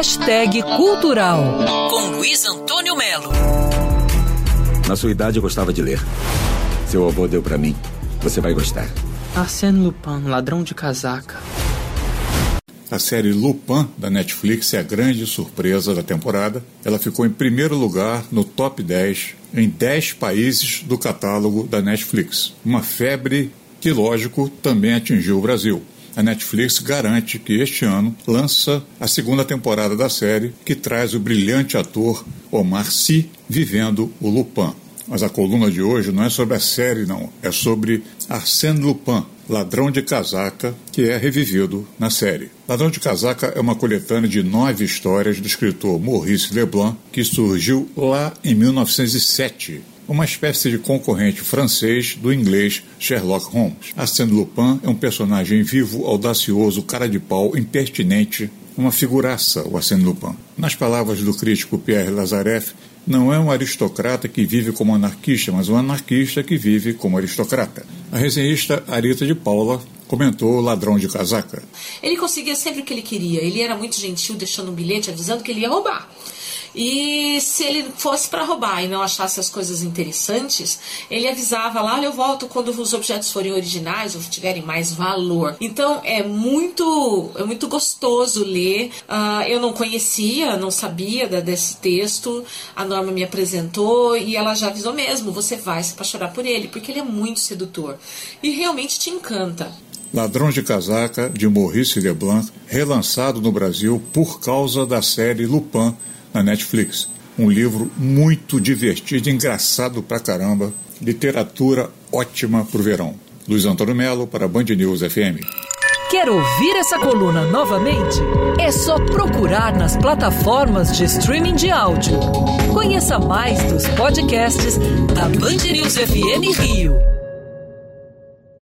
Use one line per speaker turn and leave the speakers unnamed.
Hashtag Cultural com Luiz Antônio Melo.
Na sua idade eu gostava de ler. Seu avô deu para mim. Você vai gostar.
Arsène Lupin, ladrão de casaca.
A série Lupin da Netflix é a grande surpresa da temporada. Ela ficou em primeiro lugar no top 10 em 10 países do catálogo da Netflix. Uma febre que, lógico, também atingiu o Brasil. A Netflix garante que este ano lança a segunda temporada da série, que traz o brilhante ator Omar Sy vivendo o Lupin. Mas a coluna de hoje não é sobre a série, não. É sobre Arsène Lupin, ladrão de casaca, que é revivido na série. Ladrão de Casaca é uma coletânea de nove histórias do escritor Maurice Leblanc, que surgiu lá em 1907 uma espécie de concorrente francês do inglês Sherlock Holmes. Arsène Lupin é um personagem vivo, audacioso, cara de pau, impertinente, uma figuraça, o Arsène Lupin. Nas palavras do crítico Pierre Lazareff, não é um aristocrata que vive como anarquista, mas um anarquista que vive como aristocrata. A resenhista Arita de Paula comentou o ladrão de casaca.
Ele conseguia sempre o que ele queria. Ele era muito gentil, deixando um bilhete avisando que ele ia roubar. E se ele fosse para roubar e não achasse as coisas interessantes, ele avisava lá: eu volto quando os objetos forem originais ou tiverem mais valor. Então é muito, é muito gostoso ler. Uh, eu não conhecia, não sabia da, desse texto. A Norma me apresentou e ela já avisou mesmo: você vai se apaixonar por ele, porque ele é muito sedutor e realmente te encanta.
Ladrão de Casaca, de Maurice Leblanc, relançado no Brasil por causa da série Lupin na Netflix. Um livro muito divertido, engraçado pra caramba, literatura ótima pro verão. Luiz Antônio Melo para Band News FM.
Quer ouvir essa coluna novamente? É só procurar nas plataformas de streaming de áudio. Conheça mais dos podcasts da Band News FM Rio.